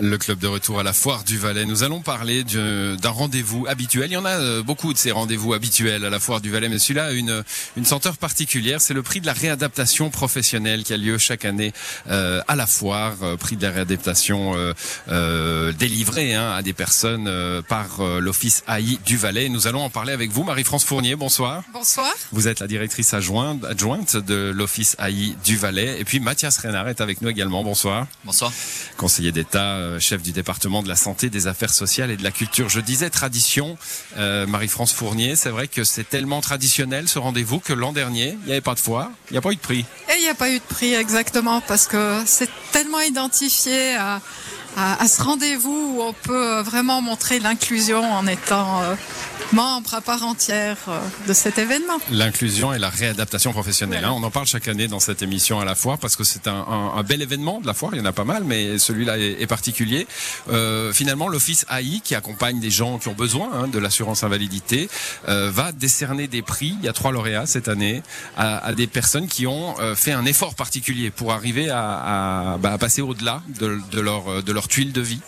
Le club de retour à la foire du Valais. Nous allons parler d'un rendez-vous habituel. Il y en a euh, beaucoup de ces rendez-vous habituels à la foire du Valais, mais celui-là a une, une senteur particulière. C'est le prix de la réadaptation professionnelle qui a lieu chaque année euh, à la foire. Euh, prix de la réadaptation euh, délivré hein, à des personnes par l'office AI du Valais. Nous allons en parler avec vous, Marie-France Fournier. Bonsoir. Bonsoir. Vous êtes la directrice adjointe, adjointe de l'office AI du Valais. Et puis Mathias Renard est avec nous également. Bonsoir. Bonsoir. Conseiller d'État euh, chef du département de la santé, des affaires sociales et de la culture. Je disais tradition, euh, Marie-France Fournier, c'est vrai que c'est tellement traditionnel ce rendez-vous que l'an dernier, il n'y avait pas de foire, il n'y a pas eu de prix. Et il n'y a pas eu de prix exactement parce que c'est tellement identifié à, ce rendez-vous où on peut vraiment montrer l'inclusion en étant euh, membre à part entière euh, de cet événement. L'inclusion et la réadaptation professionnelle. Hein. on en parle chaque année dans cette émission à la foire parce que c'est un, un, bel événement de la foire. Il y en a pas mal, mais celui-là est, particulier. Euh, finalement, l'office AI qui accompagne des gens qui ont besoin hein, de l'assurance invalidité euh, va décerner des prix. Il y a trois lauréats cette année à, à des personnes qui ont euh, fait un effort particulier pour arriver à, à, bah, à passer au-delà de, de, leur de leur tuile de vie.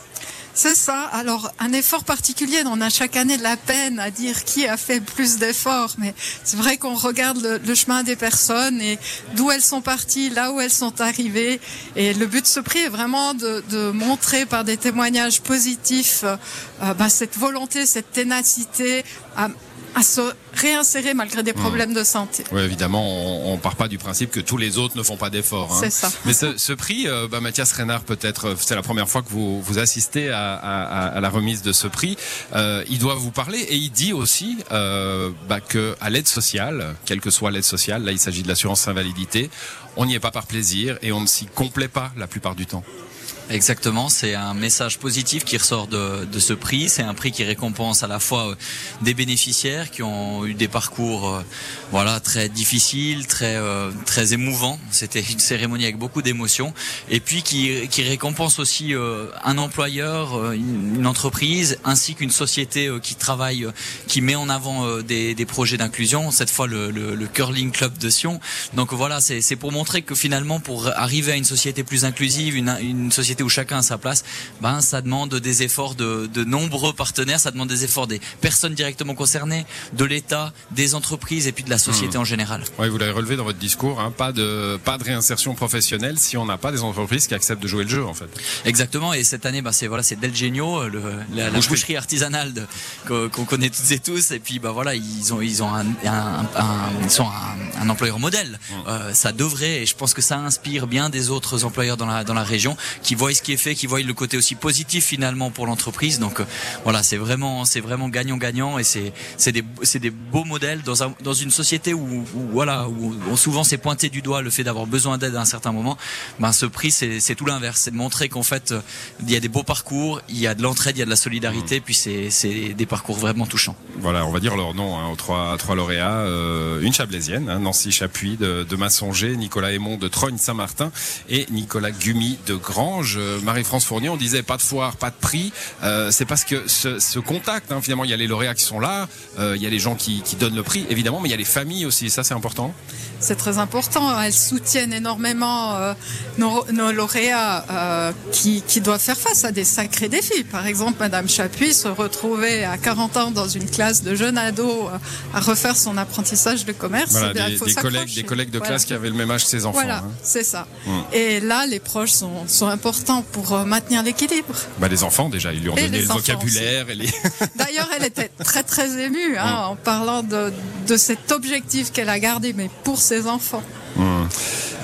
C'est ça. Alors, un effort particulier, on a chaque année de la peine à dire qui a fait plus d'efforts, mais c'est vrai qu'on regarde le, chemin des personnes et d'où elles sont parties, là où elles sont arrivées. Et le but de ce prix est vraiment de, de montrer par des témoignages positifs euh, bah, cette volonté, cette ténacité à à se réinsérer malgré des mmh. problèmes de santé. Oui, évidemment, on, on part pas du principe que tous les autres ne font pas d'efforts. Hein. C'est ça. Mais ce, ce prix, euh, bah, Mathias Reynard, peut-être, euh, c'est la première fois que vous, vous assistez à, à, à la remise de ce prix. Euh, il doit vous parler et il dit aussi euh, bah, que à l'aide sociale, quelle que soit l'aide sociale, là il s'agit de l'assurance invalidité, on n'y est pas par plaisir et on ne s'y complaît pas la plupart du temps. Exactement, c'est un message positif qui ressort de, de ce prix. C'est un prix qui récompense à la fois euh, des bénéficiaires qui ont eu des parcours, euh, voilà, très difficiles, très euh, très émouvants. C'était une cérémonie avec beaucoup d'émotions, et puis qui, qui récompense aussi un employeur, une, entreprise, ainsi qu'une société qui travaille, qui met en avant des, des projets d'inclusion. Cette fois, le, le, le, curling club de Sion. Donc voilà, c'est pour montrer que finalement, pour arriver à une société plus inclusive, une, une société où chacun a sa place, ben ça demande des efforts de, de nombreux partenaires, ça demande des efforts des personnes directement concernées, de l'État, des entreprises et puis de la société mmh. en général. Oui, vous l'avez relevé dans votre discours, hein, pas de pas de réinsertion professionnelle si on n'a pas des entreprises qui acceptent de jouer le jeu en fait. Exactement. Et cette année, bah, c'est voilà, c'est Del Genio, le, la, la boucherie artisanale qu'on connaît toutes et tous. Et puis bah voilà, ils ont ils ont un, un, un ils sont un, un, employeur modèle. Mmh. Euh, ça devrait, et je pense que ça inspire bien des autres employeurs dans la dans la région qui voient ce qui est fait, qui voient le côté aussi positif finalement pour l'entreprise. Donc euh, voilà, c'est vraiment, c'est vraiment gagnant-gagnant et c'est, c'est des, c'est des beaux modèles dans un, dans une société où, voilà, où on souvent s'est pointé du doigt le fait d'avoir besoin d'aide à un certain moment. Ben ce prix, c'est, c'est tout l'inverse, c'est de montrer qu'en fait, euh, il y a des beaux parcours, il y a de l'entraide, il y a de la solidarité, mmh. puis c'est, c'est des parcours vraiment touchants. Voilà, on va dire leur nom hein, aux trois, trois lauréats, euh, une chablaisienne, hein, Nancy Chapuis de, de Massonger, Nicolas Aymon de Trogne-Saint-Martin et Nicolas Gumi de Grange. Euh, Marie-France Fournier, on disait pas de foire, pas de prix. Euh, c'est parce que ce, contact, hein, finalement, il y a les lauréats qui sont là, euh, il y a les gens qui, donnent le prix, évidemment, mais il y a les familles aussi. Ça, c'est important. C'est très important. Elles soutiennent énormément nos, lauréats qui, doivent faire face à des sacrés défis. Par exemple, Madame Chapuis se retrouvait à 40 ans dans une classe de jeunes ados à refaire son apprentissage de commerce. Voilà, eh des, collègues, des collègues de classe qui avaient le même âge que ses enfants. Voilà, hein. c'est ça. Hum. Et là, les proches sont, sont importants pour maintenir l'équilibre. Bah, les enfants, déjà, ils lui ont donné le vocabulaire. Les... D'ailleurs, elle était très très émue hein, mm. en parlant de, de cet objectif qu'elle a gardé, mais pour ses enfants. Mm.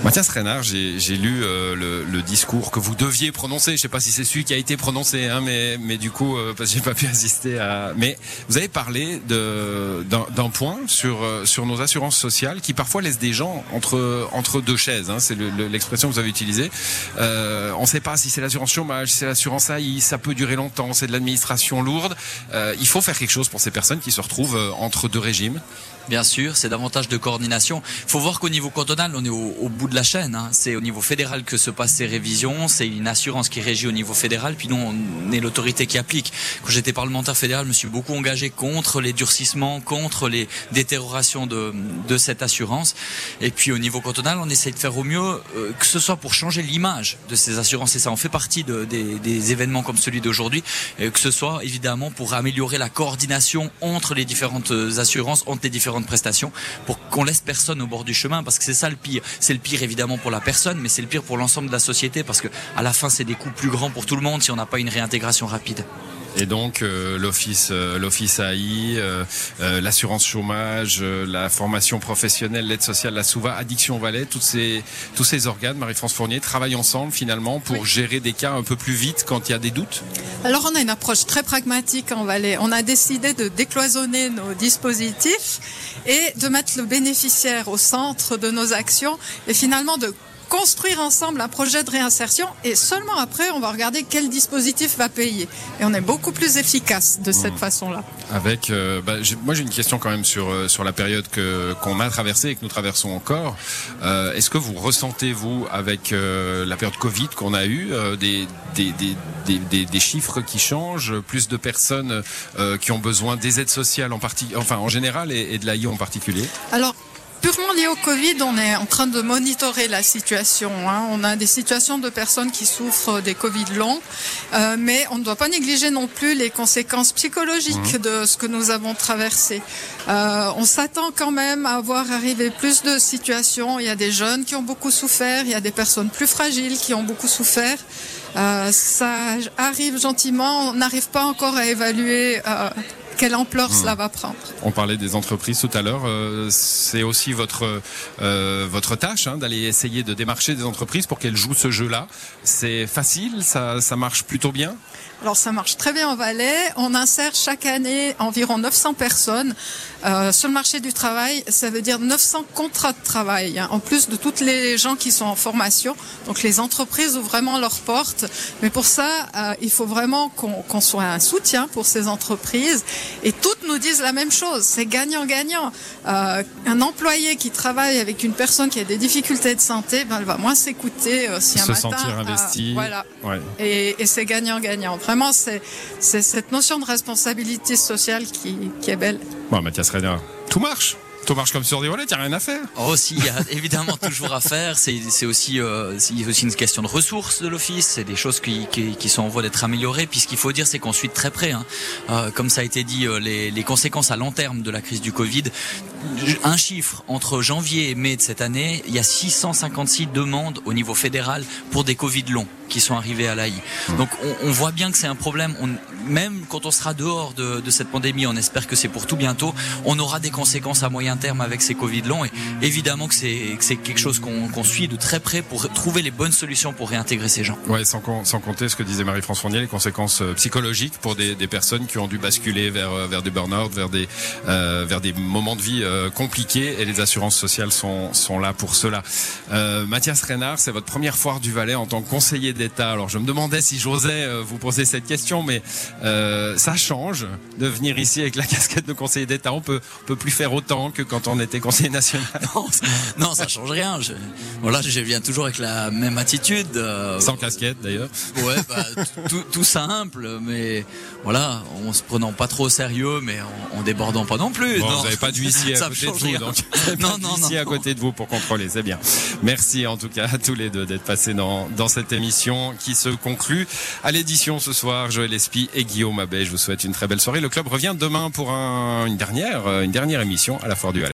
Mathias Renard, j'ai lu euh, le, discours que vous deviez prononcer. Je sais pas si c'est celui qui a été prononcé, hein, mais, du coup, euh, parce que j'ai pas pu assister à. Mais vous avez parlé d'un point sur euh, sur nos assurances sociales qui parfois laissent des gens entre deux chaises. Hein, c'est l'expression que vous avez utilisée. On ne sait pas si c'est l'assurance chômage, si c'est l'assurance AI, ça peut durer longtemps, c'est de l'administration lourde. Il faut faire quelque chose pour ces personnes qui se retrouvent entre deux régimes. Bien sûr, c'est davantage de coordination. Il faut voir qu'au niveau cantonal, on est au, au bout de la chaîne. Hein. C'est au niveau fédéral que se passent ces révisions. C'est une assurance qui régit au niveau fédéral. Puis nous, on est l'autorité qui applique. Quand j'étais parlementaire fédéral, je me suis beaucoup engagé contre les durcissements, contre les détériorations de, de cette assurance. Et puis au niveau cantonal, on essaie de faire au mieux, euh, que ce soit pour changer l'image de ces assurances. Et ça en fait partie de, des, des, événements comme celui d'aujourd'hui. Que ce soit évidemment pour améliorer la coordination entre les différentes assurances, entre les différentes prestations, pour qu'on laisse personne au bord du chemin. Parce que c'est ça le pire. C'est le pire évidemment pour la personne, mais c'est le pire pour l'ensemble de la société. Parce que à la fin, c'est des coûts plus grands pour tout le monde si on n'a pas une réintégration rapide. Et donc euh, l'office, euh, l'office AI, euh, l'assurance chômage, la formation professionnelle, l'aide sociale, la SOUVA, Addiction Valais, toutes ces, tous ces organes, Marie-France Fournier, travaillent ensemble finalement pour gérer des cas un peu plus vite quand il y a des doutes? Alors on a une approche très pragmatique en Valais. On a décidé de décloisonner nos dispositifs et de mettre le bénéficiaire au centre de nos actions et finalement de construire ensemble un projet de réinsertion et seulement après on va regarder quel dispositif va payer. Et on est beaucoup plus efficace de cette mmh. façon-là. Avec, euh, bah, moi j'ai une question quand même sur euh, sur la période que qu'on a traversée et que nous traversons encore. Euh, Est-ce que vous ressentez vous avec euh, la période Covid qu'on a eu des des, des, des, des, chiffres qui changent, plus de personnes qui ont besoin des aides sociales en partie, enfin en général et, et de l'AI en particulier? Alors purement lié au Covid, on est en train de monitorer la situation. Hein. On a des situations de personnes qui souffrent des Covid longs, euh, mais on ne doit pas négliger non plus les conséquences psychologiques mmh. de ce que nous avons traversé. Euh, on s'attend quand même à voir arriver plus de situations. Il y a des jeunes qui ont beaucoup souffert, il y a des personnes plus fragiles qui ont beaucoup souffert. Euh, ça arrive gentiment, on n'arrive pas encore à évaluer euh, quelle ampleur cela va prendre. On parlait des entreprises tout à l'heure. Euh, c'est aussi votre euh, votre tâche hein, d'aller essayer de démarcher des entreprises pour qu'elles jouent ce jeu-là. C'est facile, ça, ça marche plutôt bien? Alors ça marche très bien en Valais. On insère chaque année environ 900 personnes euh, sur le marché du travail. Ça veut dire 900 contrats de travail, hein, en plus de toutes les gens qui sont en formation. Donc les entreprises ouvrent vraiment leurs portes. Mais pour ça, euh, il faut vraiment qu'on soit un soutien pour ces entreprises. Et toutes nous disent la même chose. C'est gagnant-gagnant. Euh, un employé qui travaille avec une personne qui a des difficultés de santé, ben, elle va moins s'écouter euh, si un Se matin. sentir investi. voilà. Ouais. Et, et c'est gagnant-gagnant. Vraiment, c'est cette notion de responsabilité sociale qui, qui est belle. Bon, Mathias Reiner, tout marche tout marche comme sur des volets, il n'y a rien à faire. Oh, si, il y a évidemment toujours à faire. C'est aussi, euh, aussi une question de ressources de l'office. C'est des choses qui, qui, qui, sont en voie d'être améliorées. Puis ce qu'il faut dire, c'est qu'on suit très près. Hein. Euh, comme ça a été dit, euh, les, les, conséquences à long terme de la crise du Covid. Un chiffre, entre janvier et mai de cette année, il y a 656 demandes au niveau fédéral pour des Covid longs qui sont arrivés à l'AI. Mmh. Donc on, on, voit bien que c'est un problème. On, même quand on sera dehors de, de cette pandémie, on espère que c'est pour tout bientôt, on aura des conséquences à moyen terme avec ces Covid longs. Et évidemment que c'est quelque chose qu'on qu suit de très près pour trouver les bonnes solutions pour réintégrer ces gens. Ouais, sans, sans compter ce que disait Marie-France Fournier, les conséquences euh, psychologiques pour des, des, personnes qui ont dû basculer vers, euh, vers des burn-out, vers des, euh, vers des moments de vie euh, compliqués. Et les assurances sociales sont, sont là pour cela. Euh, Mathias Reynard, c'est votre première foire du Valais en tant que conseiller d'État. Alors je me demandais si j'osais vous poser cette question, mais ça change de venir ici avec la casquette de conseiller d'État. On peut, on peut plus faire autant que quand on était conseiller national. Non, non ça change rien. Je, voilà, je viens toujours avec la même attitude. Euh, Sans casquette d'ailleurs. Ouais, bah, tout, tout, simple, mais voilà, on se prenant pas trop au sérieux, mais en, en débordant pas non plus. Bon, non, vous n'avez pas d'huissier à côté de vous, donc non, non, non, à côté de vous pour contrôler, c'est bien. Merci en tout cas à tous les deux d'être passés dans, dans cette émission qui se conclut à l'édition ce soir. Joël Espy et Guillaume Abbé, je vous souhaite une très belle soirée. Le club revient demain pour un, une dernière, une dernière émission à la Foire du Valais.